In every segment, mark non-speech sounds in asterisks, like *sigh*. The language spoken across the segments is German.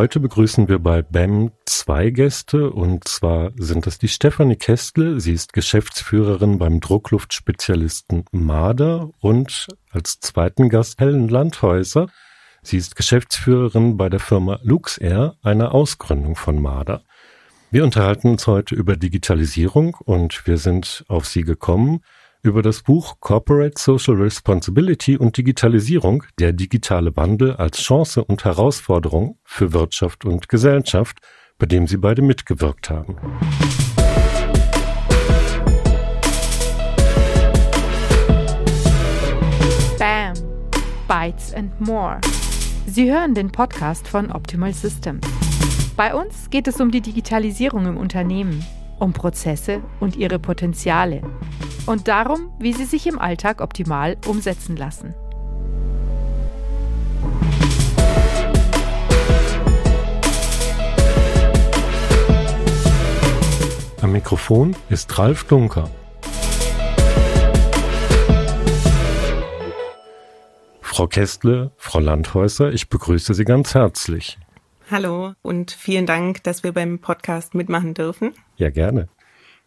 Heute begrüßen wir bei BEM zwei Gäste und zwar sind das die Stefanie Kestle. Sie ist Geschäftsführerin beim Druckluftspezialisten Marder und als zweiten Gast Helen Landhäuser. Sie ist Geschäftsführerin bei der Firma LuxAir, einer Ausgründung von Marder. Wir unterhalten uns heute über Digitalisierung und wir sind auf sie gekommen, über das Buch Corporate Social Responsibility und Digitalisierung, der digitale Wandel als Chance und Herausforderung für Wirtschaft und Gesellschaft, bei dem Sie beide mitgewirkt haben. Bam! Bytes and More. Sie hören den Podcast von Optimal Systems. Bei uns geht es um die Digitalisierung im Unternehmen, um Prozesse und ihre Potenziale und darum, wie sie sich im Alltag optimal umsetzen lassen. Am Mikrofon ist Ralf Dunker. Frau Kästle, Frau Landhäuser, ich begrüße Sie ganz herzlich. Hallo und vielen Dank, dass wir beim Podcast mitmachen dürfen. Ja, gerne.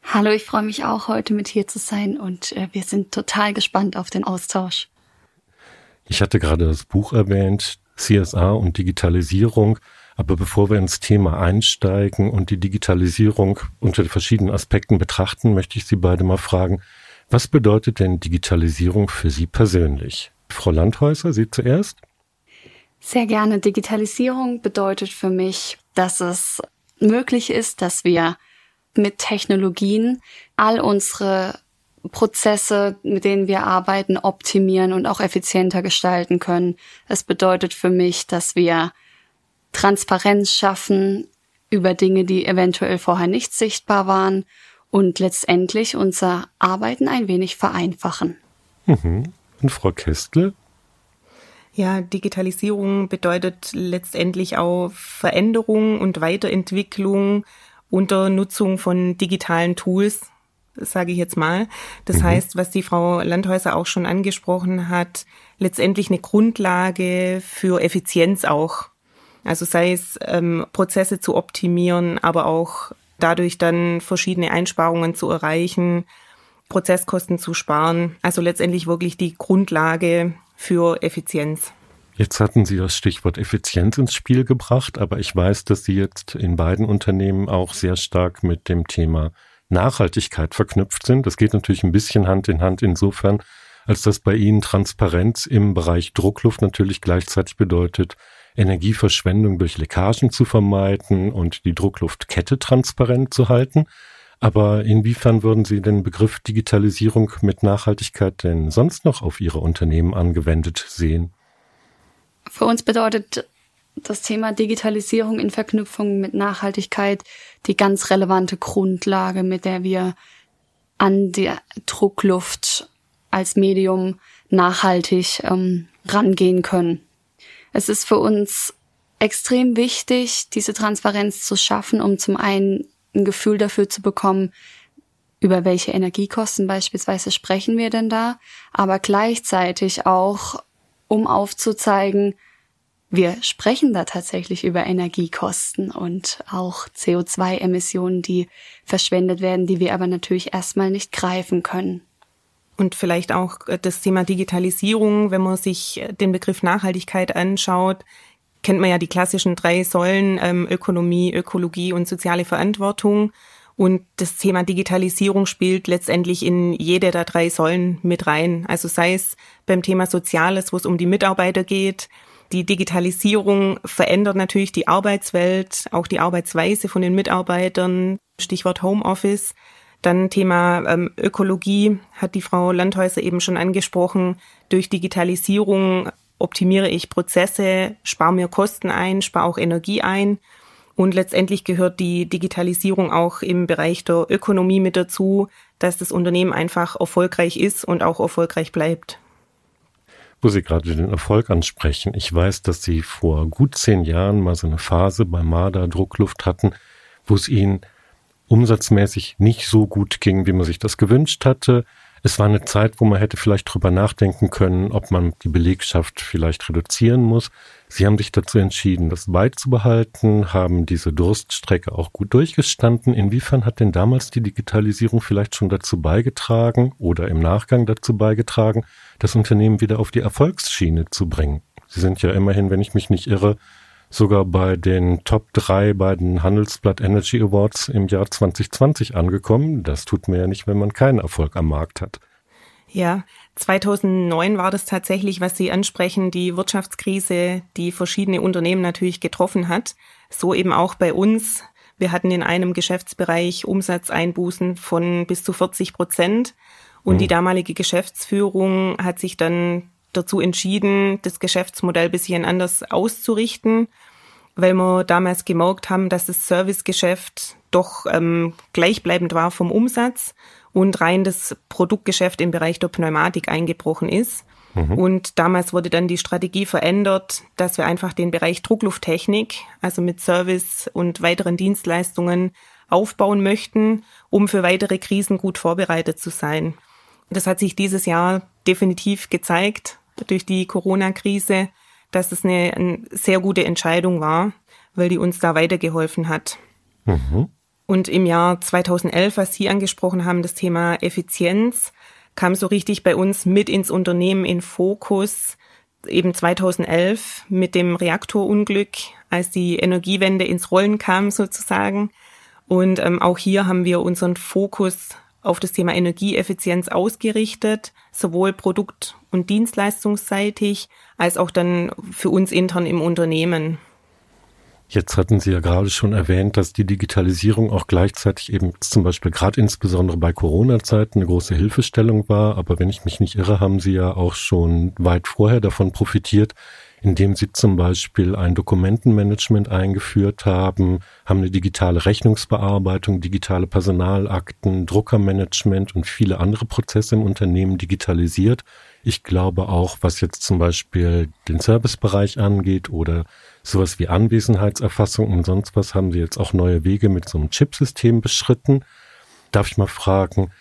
Hallo, ich freue mich auch heute mit hier zu sein und äh, wir sind total gespannt auf den Austausch. Ich hatte gerade das Buch erwähnt, CSA und Digitalisierung. Aber bevor wir ins Thema einsteigen und die Digitalisierung unter verschiedenen Aspekten betrachten, möchte ich Sie beide mal fragen, was bedeutet denn Digitalisierung für Sie persönlich? Frau Landhäuser, Sie zuerst? Sehr gerne. Digitalisierung bedeutet für mich, dass es möglich ist, dass wir mit Technologien all unsere Prozesse, mit denen wir arbeiten, optimieren und auch effizienter gestalten können. Es bedeutet für mich, dass wir Transparenz schaffen über Dinge, die eventuell vorher nicht sichtbar waren und letztendlich unser Arbeiten ein wenig vereinfachen. Mhm. Und Frau Kästle? Ja, Digitalisierung bedeutet letztendlich auch Veränderung und Weiterentwicklung unter Nutzung von digitalen Tools, sage ich jetzt mal. Das mhm. heißt, was die Frau Landhäuser auch schon angesprochen hat, letztendlich eine Grundlage für Effizienz auch. Also sei es ähm, Prozesse zu optimieren, aber auch dadurch dann verschiedene Einsparungen zu erreichen, Prozesskosten zu sparen. Also letztendlich wirklich die Grundlage für Effizienz. Jetzt hatten Sie das Stichwort Effizienz ins Spiel gebracht, aber ich weiß, dass Sie jetzt in beiden Unternehmen auch sehr stark mit dem Thema Nachhaltigkeit verknüpft sind. Das geht natürlich ein bisschen Hand in Hand insofern, als dass bei Ihnen Transparenz im Bereich Druckluft natürlich gleichzeitig bedeutet, Energieverschwendung durch Leckagen zu vermeiden und die Druckluftkette transparent zu halten. Aber inwiefern würden Sie den Begriff Digitalisierung mit Nachhaltigkeit denn sonst noch auf Ihre Unternehmen angewendet sehen? Für uns bedeutet das Thema Digitalisierung in Verknüpfung mit Nachhaltigkeit die ganz relevante Grundlage, mit der wir an die Druckluft als Medium nachhaltig ähm, rangehen können. Es ist für uns extrem wichtig, diese Transparenz zu schaffen, um zum einen ein Gefühl dafür zu bekommen, über welche Energiekosten beispielsweise sprechen wir denn da, aber gleichzeitig auch um aufzuzeigen, wir sprechen da tatsächlich über Energiekosten und auch CO2-Emissionen, die verschwendet werden, die wir aber natürlich erstmal nicht greifen können. Und vielleicht auch das Thema Digitalisierung, wenn man sich den Begriff Nachhaltigkeit anschaut, kennt man ja die klassischen drei Säulen ähm, Ökonomie, Ökologie und soziale Verantwortung. Und das Thema Digitalisierung spielt letztendlich in jede der drei Säulen mit rein. Also sei es beim Thema Soziales, wo es um die Mitarbeiter geht. Die Digitalisierung verändert natürlich die Arbeitswelt, auch die Arbeitsweise von den Mitarbeitern. Stichwort Homeoffice. Dann Thema ähm, Ökologie hat die Frau Landhäuser eben schon angesprochen. Durch Digitalisierung optimiere ich Prozesse, spare mir Kosten ein, spare auch Energie ein. Und letztendlich gehört die Digitalisierung auch im Bereich der Ökonomie mit dazu, dass das Unternehmen einfach erfolgreich ist und auch erfolgreich bleibt. Wo Sie gerade den Erfolg ansprechen. Ich weiß, dass Sie vor gut zehn Jahren mal so eine Phase bei Marder Druckluft hatten, wo es Ihnen umsatzmäßig nicht so gut ging, wie man sich das gewünscht hatte. Es war eine Zeit, wo man hätte vielleicht drüber nachdenken können, ob man die Belegschaft vielleicht reduzieren muss. Sie haben sich dazu entschieden, das beizubehalten, haben diese Durststrecke auch gut durchgestanden. Inwiefern hat denn damals die Digitalisierung vielleicht schon dazu beigetragen oder im Nachgang dazu beigetragen, das Unternehmen wieder auf die Erfolgsschiene zu bringen? Sie sind ja immerhin, wenn ich mich nicht irre, sogar bei den Top 3 bei den Handelsblatt Energy Awards im Jahr 2020 angekommen. Das tut man ja nicht, wenn man keinen Erfolg am Markt hat. Ja, 2009 war das tatsächlich, was Sie ansprechen, die Wirtschaftskrise, die verschiedene Unternehmen natürlich getroffen hat. So eben auch bei uns. Wir hatten in einem Geschäftsbereich Umsatzeinbußen von bis zu 40 Prozent. Und mhm. die damalige Geschäftsführung hat sich dann dazu entschieden, das Geschäftsmodell bisschen anders auszurichten, weil wir damals gemerkt haben, dass das Servicegeschäft doch ähm, gleichbleibend war vom Umsatz und rein das Produktgeschäft im Bereich der Pneumatik eingebrochen ist. Mhm. Und damals wurde dann die Strategie verändert, dass wir einfach den Bereich Drucklufttechnik, also mit Service und weiteren Dienstleistungen aufbauen möchten, um für weitere Krisen gut vorbereitet zu sein. Das hat sich dieses Jahr definitiv gezeigt durch die Corona-Krise, dass es eine, eine, sehr gute Entscheidung war, weil die uns da weitergeholfen hat. Mhm. Und im Jahr 2011, was Sie angesprochen haben, das Thema Effizienz, kam so richtig bei uns mit ins Unternehmen in Fokus. Eben 2011 mit dem Reaktorunglück, als die Energiewende ins Rollen kam sozusagen. Und ähm, auch hier haben wir unseren Fokus auf das Thema Energieeffizienz ausgerichtet, sowohl produkt- und dienstleistungsseitig als auch dann für uns intern im Unternehmen. Jetzt hatten Sie ja gerade schon erwähnt, dass die Digitalisierung auch gleichzeitig eben zum Beispiel gerade insbesondere bei Corona-Zeiten eine große Hilfestellung war. Aber wenn ich mich nicht irre, haben Sie ja auch schon weit vorher davon profitiert, indem sie zum Beispiel ein Dokumentenmanagement eingeführt haben, haben eine digitale Rechnungsbearbeitung, digitale Personalakten, Druckermanagement und viele andere Prozesse im Unternehmen digitalisiert. Ich glaube auch, was jetzt zum Beispiel den Servicebereich angeht oder sowas wie Anwesenheitserfassung und sonst was, haben sie jetzt auch neue Wege mit so einem Chipsystem beschritten. Darf ich mal fragen,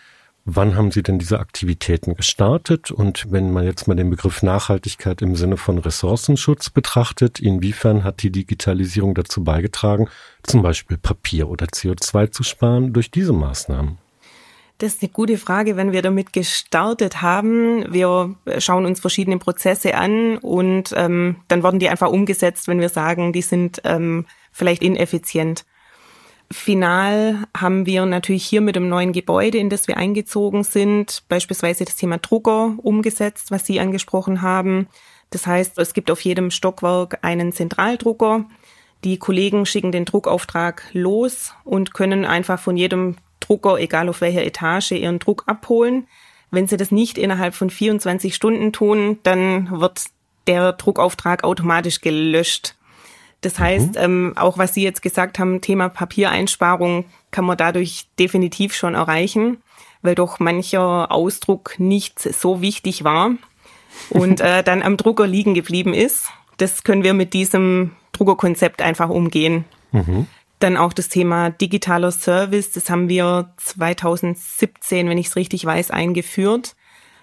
Wann haben Sie denn diese Aktivitäten gestartet? Und wenn man jetzt mal den Begriff Nachhaltigkeit im Sinne von Ressourcenschutz betrachtet, inwiefern hat die Digitalisierung dazu beigetragen, zum Beispiel Papier oder CO2 zu sparen durch diese Maßnahmen? Das ist eine gute Frage, wenn wir damit gestartet haben. Wir schauen uns verschiedene Prozesse an und ähm, dann werden die einfach umgesetzt, wenn wir sagen, die sind ähm, vielleicht ineffizient. Final haben wir natürlich hier mit dem neuen Gebäude, in das wir eingezogen sind, beispielsweise das Thema Drucker umgesetzt, was Sie angesprochen haben. Das heißt, es gibt auf jedem Stockwerk einen Zentraldrucker. Die Kollegen schicken den Druckauftrag los und können einfach von jedem Drucker, egal auf welcher Etage, ihren Druck abholen. Wenn sie das nicht innerhalb von 24 Stunden tun, dann wird der Druckauftrag automatisch gelöscht. Das heißt, mhm. ähm, auch was Sie jetzt gesagt haben, Thema Papiereinsparung kann man dadurch definitiv schon erreichen, weil doch mancher Ausdruck nicht so wichtig war und *laughs* äh, dann am Drucker liegen geblieben ist. Das können wir mit diesem Druckerkonzept einfach umgehen. Mhm. Dann auch das Thema digitaler Service, das haben wir 2017, wenn ich es richtig weiß, eingeführt.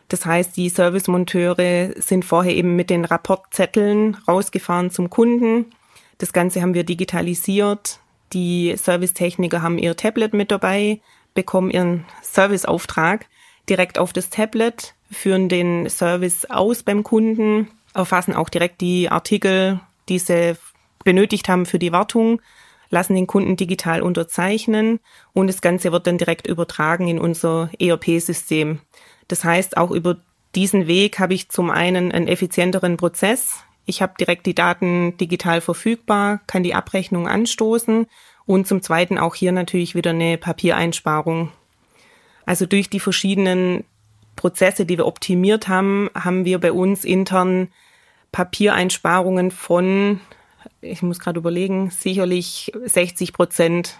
Das heißt, die Servicemonteure sind vorher eben mit den Rapportzetteln rausgefahren zum Kunden das Ganze haben wir digitalisiert. Die Servicetechniker haben ihr Tablet mit dabei, bekommen ihren Serviceauftrag direkt auf das Tablet, führen den Service aus beim Kunden, erfassen auch direkt die Artikel, die sie benötigt haben für die Wartung, lassen den Kunden digital unterzeichnen und das Ganze wird dann direkt übertragen in unser ERP-System. Das heißt, auch über diesen Weg habe ich zum einen einen effizienteren Prozess, ich habe direkt die Daten digital verfügbar, kann die Abrechnung anstoßen und zum Zweiten auch hier natürlich wieder eine Papiereinsparung. Also durch die verschiedenen Prozesse, die wir optimiert haben, haben wir bei uns intern Papiereinsparungen von, ich muss gerade überlegen, sicherlich 60 Prozent,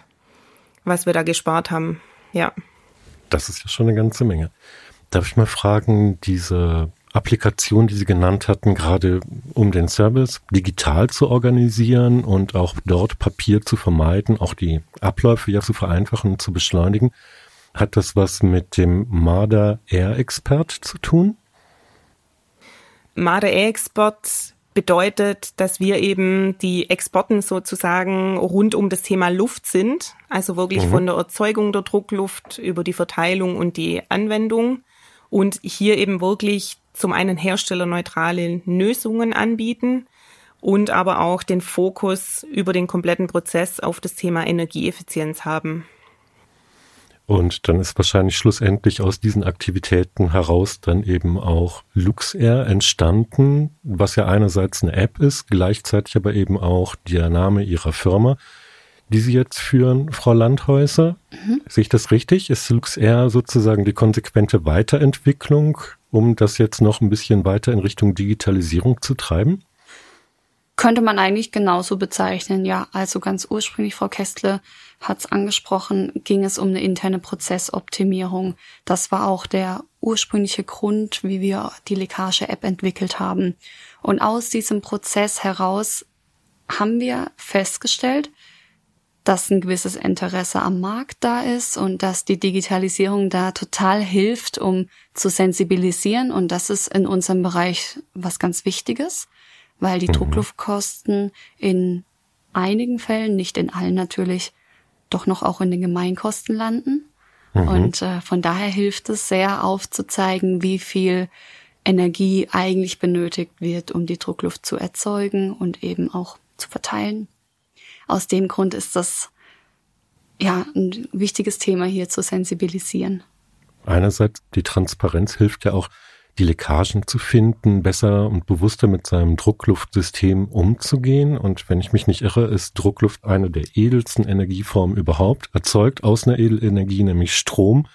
was wir da gespart haben. Ja. Das ist ja schon eine ganze Menge. Darf ich mal fragen, diese Applikation, die Sie genannt hatten, gerade um den Service digital zu organisieren und auch dort Papier zu vermeiden, auch die Abläufe ja zu vereinfachen und zu beschleunigen. Hat das was mit dem Marder Air Expert zu tun? Marder Air Expert bedeutet, dass wir eben die Exporten sozusagen rund um das Thema Luft sind, also wirklich mhm. von der Erzeugung der Druckluft über die Verteilung und die Anwendung und hier eben wirklich zum einen herstellerneutrale Lösungen anbieten und aber auch den Fokus über den kompletten Prozess auf das Thema Energieeffizienz haben. Und dann ist wahrscheinlich schlussendlich aus diesen Aktivitäten heraus dann eben auch LuxAir entstanden, was ja einerseits eine App ist, gleichzeitig aber eben auch der Name ihrer Firma, die Sie jetzt führen, Frau Landhäuser. Mhm. Sehe ich das richtig? Ist LuxAir sozusagen die konsequente Weiterentwicklung, um das jetzt noch ein bisschen weiter in Richtung Digitalisierung zu treiben? Könnte man eigentlich genauso bezeichnen, ja. Also ganz ursprünglich, Frau Kästle hat es angesprochen, ging es um eine interne Prozessoptimierung. Das war auch der ursprüngliche Grund, wie wir die Leckage-App entwickelt haben. Und aus diesem Prozess heraus haben wir festgestellt, dass ein gewisses Interesse am Markt da ist und dass die Digitalisierung da total hilft, um zu sensibilisieren. Und das ist in unserem Bereich was ganz Wichtiges weil die mhm. Druckluftkosten in einigen Fällen, nicht in allen natürlich, doch noch auch in den Gemeinkosten landen. Mhm. Und äh, von daher hilft es sehr aufzuzeigen, wie viel Energie eigentlich benötigt wird, um die Druckluft zu erzeugen und eben auch zu verteilen. Aus dem Grund ist das ja ein wichtiges Thema hier zu sensibilisieren. Einerseits die Transparenz hilft ja auch die Leckagen zu finden, besser und bewusster mit seinem Druckluftsystem umzugehen. Und wenn ich mich nicht irre, ist Druckluft eine der edelsten Energieformen überhaupt, erzeugt aus einer Edelenergie, nämlich Strom,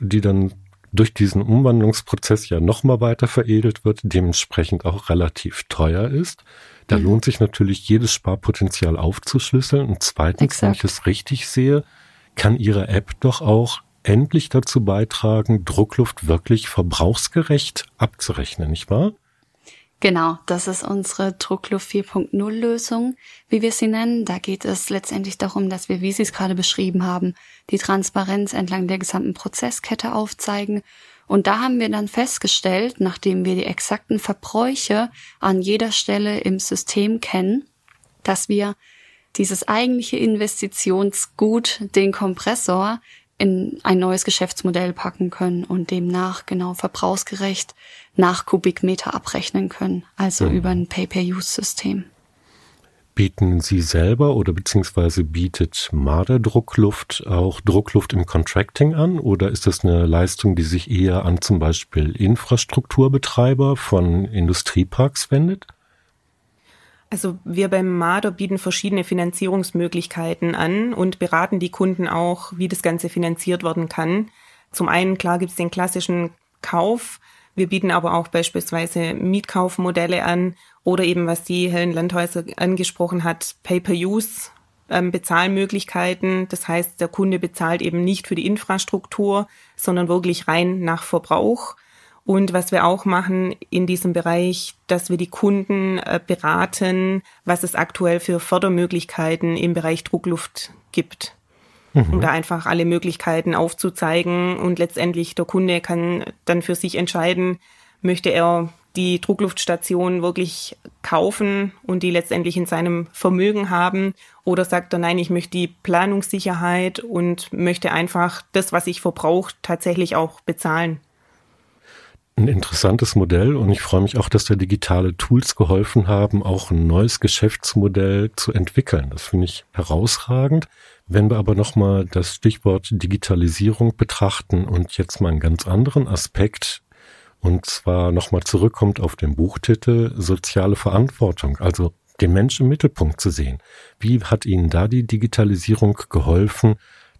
die dann durch diesen Umwandlungsprozess ja nochmal weiter veredelt wird, dementsprechend auch relativ teuer ist. Da mhm. lohnt sich natürlich jedes Sparpotenzial aufzuschlüsseln. Und zweitens, Exakt. wenn ich es richtig sehe, kann Ihre App doch auch endlich dazu beitragen, Druckluft wirklich verbrauchsgerecht abzurechnen, nicht wahr? Genau, das ist unsere Druckluft 4.0 Lösung, wie wir sie nennen. Da geht es letztendlich darum, dass wir, wie Sie es gerade beschrieben haben, die Transparenz entlang der gesamten Prozesskette aufzeigen. Und da haben wir dann festgestellt, nachdem wir die exakten Verbräuche an jeder Stelle im System kennen, dass wir dieses eigentliche Investitionsgut, den Kompressor, in ein neues Geschäftsmodell packen können und demnach genau verbrauchsgerecht nach Kubikmeter abrechnen können, also mhm. über ein Pay-per-Use-System. Bieten Sie selber oder beziehungsweise bietet Marder Druckluft auch Druckluft im Contracting an oder ist das eine Leistung, die sich eher an zum Beispiel Infrastrukturbetreiber von Industrieparks wendet? Also wir beim Marder bieten verschiedene Finanzierungsmöglichkeiten an und beraten die Kunden auch, wie das Ganze finanziert werden kann. Zum einen, klar, gibt es den klassischen Kauf. Wir bieten aber auch beispielsweise Mietkaufmodelle an oder eben, was die Helen Landhäuser angesprochen hat, Pay-per-Use. Ähm. Das heißt, der Kunde bezahlt eben nicht für die Infrastruktur, sondern wirklich rein nach Verbrauch. Und was wir auch machen in diesem Bereich, dass wir die Kunden äh, beraten, was es aktuell für Fördermöglichkeiten im Bereich Druckluft gibt. Mhm. Um da einfach alle Möglichkeiten aufzuzeigen und letztendlich der Kunde kann dann für sich entscheiden, möchte er die Druckluftstation wirklich kaufen und die letztendlich in seinem Vermögen haben oder sagt er, nein, ich möchte die Planungssicherheit und möchte einfach das, was ich verbrauche, tatsächlich auch bezahlen ein interessantes Modell und ich freue mich auch, dass da digitale Tools geholfen haben, auch ein neues Geschäftsmodell zu entwickeln. Das finde ich herausragend. Wenn wir aber nochmal das Stichwort Digitalisierung betrachten und jetzt mal einen ganz anderen Aspekt, und zwar nochmal zurückkommt auf den Buchtitel Soziale Verantwortung, also den Menschen im Mittelpunkt zu sehen. Wie hat Ihnen da die Digitalisierung geholfen,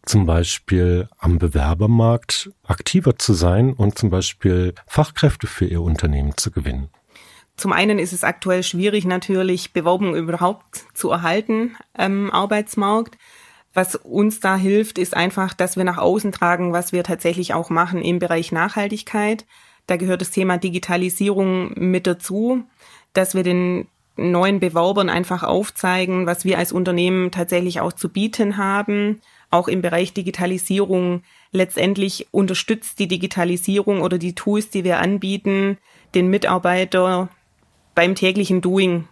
zum Beispiel am Bewerbermarkt aktiver zu sein und zum Beispiel Fachkräfte für ihr Unternehmen zu gewinnen? Zum einen ist es aktuell schwierig, natürlich Bewerbungen überhaupt zu erhalten am Arbeitsmarkt. Was uns da hilft, ist einfach, dass wir nach außen tragen, was wir tatsächlich auch machen im Bereich Nachhaltigkeit. Da gehört das Thema Digitalisierung mit dazu, dass wir den neuen Bewerbern einfach aufzeigen, was wir als Unternehmen tatsächlich auch zu bieten haben, auch im Bereich Digitalisierung. Letztendlich unterstützt die Digitalisierung oder die Tools, die wir anbieten, den Mitarbeiter beim täglichen Doing.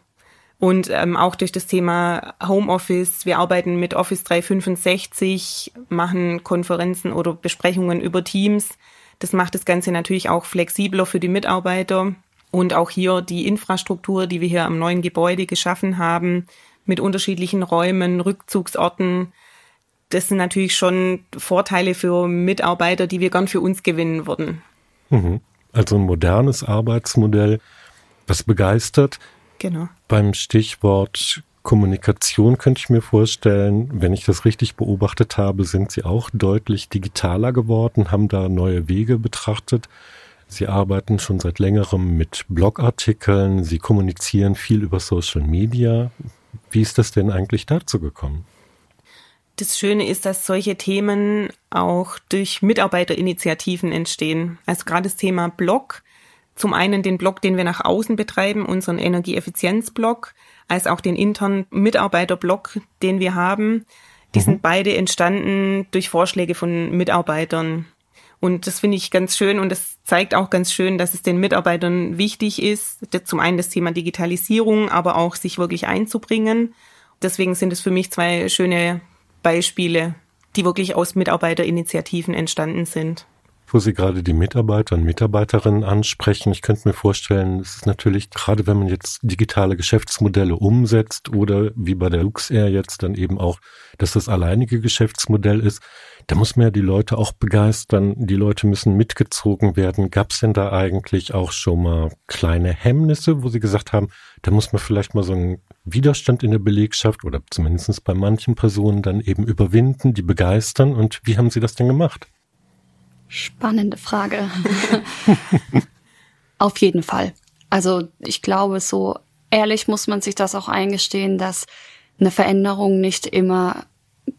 Und ähm, auch durch das Thema Homeoffice. Wir arbeiten mit Office 365, machen Konferenzen oder Besprechungen über Teams. Das macht das Ganze natürlich auch flexibler für die Mitarbeiter. Und auch hier die Infrastruktur, die wir hier am neuen Gebäude geschaffen haben, mit unterschiedlichen Räumen, Rückzugsorten. Das sind natürlich schon Vorteile für Mitarbeiter, die wir gern für uns gewinnen würden. Mhm. Also ein modernes Arbeitsmodell, was begeistert. Genau. Beim Stichwort Kommunikation könnte ich mir vorstellen, wenn ich das richtig beobachtet habe, sind Sie auch deutlich digitaler geworden, haben da neue Wege betrachtet. Sie arbeiten schon seit längerem mit Blogartikeln, Sie kommunizieren viel über Social Media. Wie ist das denn eigentlich dazu gekommen? Das Schöne ist, dass solche Themen auch durch Mitarbeiterinitiativen entstehen. Also gerade das Thema Blog. Zum einen den Blog, den wir nach außen betreiben, unseren Energieeffizienzblog, als auch den internen Mitarbeiterblog, den wir haben. Die mhm. sind beide entstanden durch Vorschläge von Mitarbeitern. Und das finde ich ganz schön und das zeigt auch ganz schön, dass es den Mitarbeitern wichtig ist, zum einen das Thema Digitalisierung, aber auch sich wirklich einzubringen. Deswegen sind es für mich zwei schöne Beispiele, die wirklich aus Mitarbeiterinitiativen entstanden sind wo Sie gerade die Mitarbeiter und Mitarbeiterinnen ansprechen. Ich könnte mir vorstellen, es ist natürlich, gerade wenn man jetzt digitale Geschäftsmodelle umsetzt oder wie bei der LuxAir jetzt dann eben auch, dass das alleinige Geschäftsmodell ist, da muss man ja die Leute auch begeistern. Die Leute müssen mitgezogen werden. Gab es denn da eigentlich auch schon mal kleine Hemmnisse, wo Sie gesagt haben, da muss man vielleicht mal so einen Widerstand in der Belegschaft oder zumindest bei manchen Personen dann eben überwinden, die begeistern? Und wie haben Sie das denn gemacht? Spannende Frage. *laughs* Auf jeden Fall. Also ich glaube, so ehrlich muss man sich das auch eingestehen, dass eine Veränderung nicht immer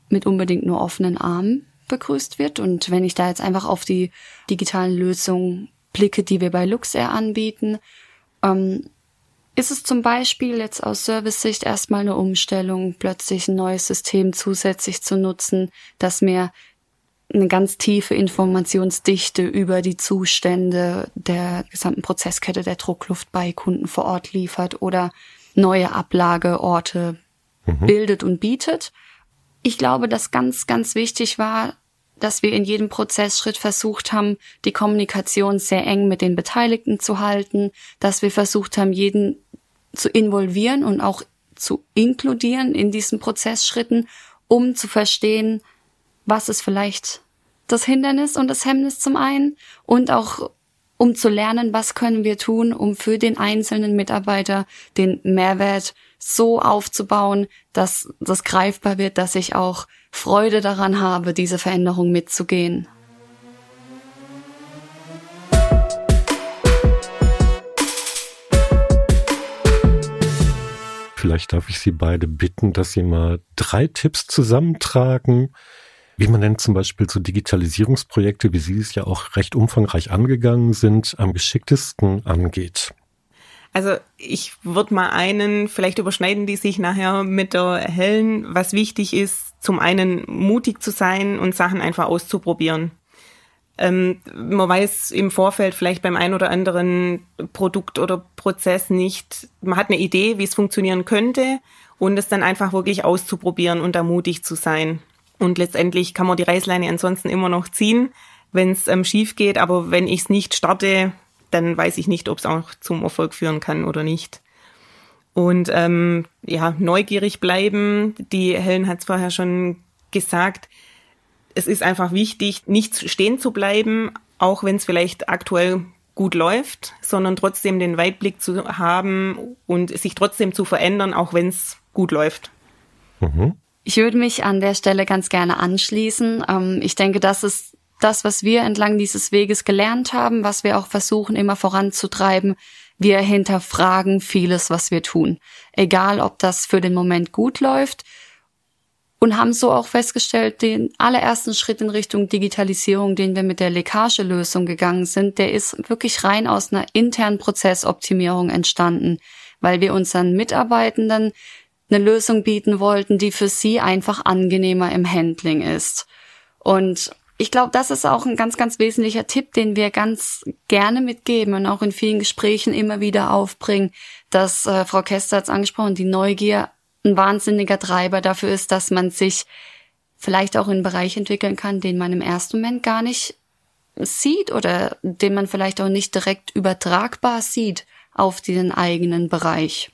mit unbedingt nur offenen Armen begrüßt wird. Und wenn ich da jetzt einfach auf die digitalen Lösungen blicke, die wir bei Luxair anbieten, ähm, ist es zum Beispiel jetzt aus Service-Sicht erstmal eine Umstellung, plötzlich ein neues System zusätzlich zu nutzen, das mir eine ganz tiefe Informationsdichte über die Zustände der gesamten Prozesskette der Druckluft bei Kunden vor Ort liefert oder neue Ablageorte mhm. bildet und bietet. Ich glaube, dass ganz, ganz wichtig war, dass wir in jedem Prozessschritt versucht haben, die Kommunikation sehr eng mit den Beteiligten zu halten, dass wir versucht haben, jeden zu involvieren und auch zu inkludieren in diesen Prozessschritten, um zu verstehen, was ist vielleicht das Hindernis und das Hemmnis zum einen und auch um zu lernen, was können wir tun, um für den einzelnen Mitarbeiter den Mehrwert so aufzubauen, dass das greifbar wird, dass ich auch Freude daran habe, diese Veränderung mitzugehen. Vielleicht darf ich Sie beide bitten, dass Sie mal drei Tipps zusammentragen, wie man denn zum Beispiel so Digitalisierungsprojekte, wie Sie es ja auch recht umfangreich angegangen sind, am geschicktesten angeht. Also ich würde mal einen, vielleicht überschneiden die sich nachher mit der Hellen, was wichtig ist, zum einen mutig zu sein und Sachen einfach auszuprobieren. Ähm, man weiß im Vorfeld vielleicht beim ein oder anderen Produkt oder Prozess nicht, man hat eine Idee, wie es funktionieren könnte und es dann einfach wirklich auszuprobieren und da mutig zu sein. Und letztendlich kann man die Reißleine ansonsten immer noch ziehen, wenn es ähm, schief geht. Aber wenn ich es nicht starte, dann weiß ich nicht, ob es auch zum Erfolg führen kann oder nicht. Und ähm, ja, neugierig bleiben. Die Helen hat es vorher schon gesagt. Es ist einfach wichtig, nicht stehen zu bleiben, auch wenn es vielleicht aktuell gut läuft, sondern trotzdem den Weitblick zu haben und sich trotzdem zu verändern, auch wenn es gut läuft. Mhm. Ich würde mich an der Stelle ganz gerne anschließen. Ähm, ich denke, das ist das, was wir entlang dieses Weges gelernt haben, was wir auch versuchen immer voranzutreiben. Wir hinterfragen vieles, was wir tun. Egal, ob das für den Moment gut läuft und haben so auch festgestellt, den allerersten Schritt in Richtung Digitalisierung, den wir mit der Leckagelösung gegangen sind, der ist wirklich rein aus einer internen Prozessoptimierung entstanden, weil wir unseren Mitarbeitenden eine Lösung bieten wollten, die für sie einfach angenehmer im Handling ist. Und ich glaube, das ist auch ein ganz, ganz wesentlicher Tipp, den wir ganz gerne mitgeben und auch in vielen Gesprächen immer wieder aufbringen, dass äh, Frau Kester hat es angesprochen, die Neugier ein wahnsinniger Treiber dafür ist, dass man sich vielleicht auch in einen Bereich entwickeln kann, den man im ersten Moment gar nicht sieht oder den man vielleicht auch nicht direkt übertragbar sieht auf den eigenen Bereich.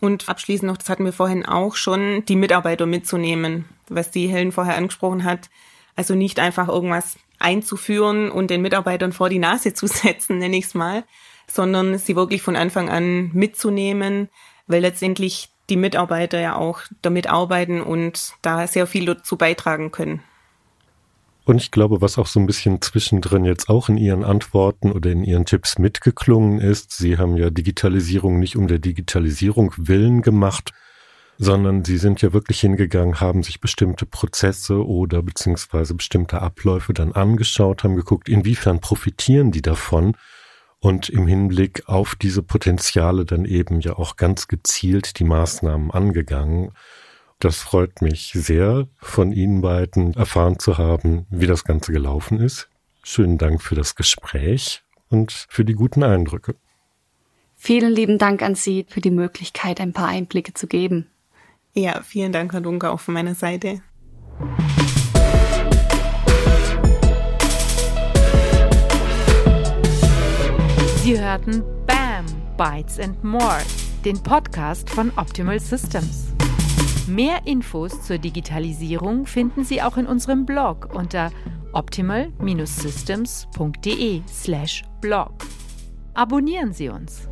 Und abschließend noch, das hatten wir vorhin auch schon, die Mitarbeiter mitzunehmen, was die Helen vorher angesprochen hat. Also nicht einfach irgendwas einzuführen und den Mitarbeitern vor die Nase zu *laughs* setzen, nenne ich es mal, sondern sie wirklich von Anfang an mitzunehmen, weil letztendlich die Mitarbeiter ja auch damit arbeiten und da sehr viel dazu beitragen können. Und ich glaube, was auch so ein bisschen zwischendrin jetzt auch in Ihren Antworten oder in Ihren Tipps mitgeklungen ist, Sie haben ja Digitalisierung nicht um der Digitalisierung willen gemacht, sondern Sie sind ja wirklich hingegangen, haben sich bestimmte Prozesse oder beziehungsweise bestimmte Abläufe dann angeschaut, haben geguckt, inwiefern profitieren die davon und im Hinblick auf diese Potenziale dann eben ja auch ganz gezielt die Maßnahmen angegangen. Das freut mich sehr, von Ihnen beiden erfahren zu haben, wie das Ganze gelaufen ist. Schönen Dank für das Gespräch und für die guten Eindrücke. Vielen lieben Dank an Sie für die Möglichkeit, ein paar Einblicke zu geben. Ja, vielen Dank, Herr Dunker, auch von meiner Seite. Sie hörten BAM, Bytes and More, den Podcast von Optimal Systems. Mehr Infos zur Digitalisierung finden Sie auch in unserem Blog unter optimal-systems.de/blog. Abonnieren Sie uns.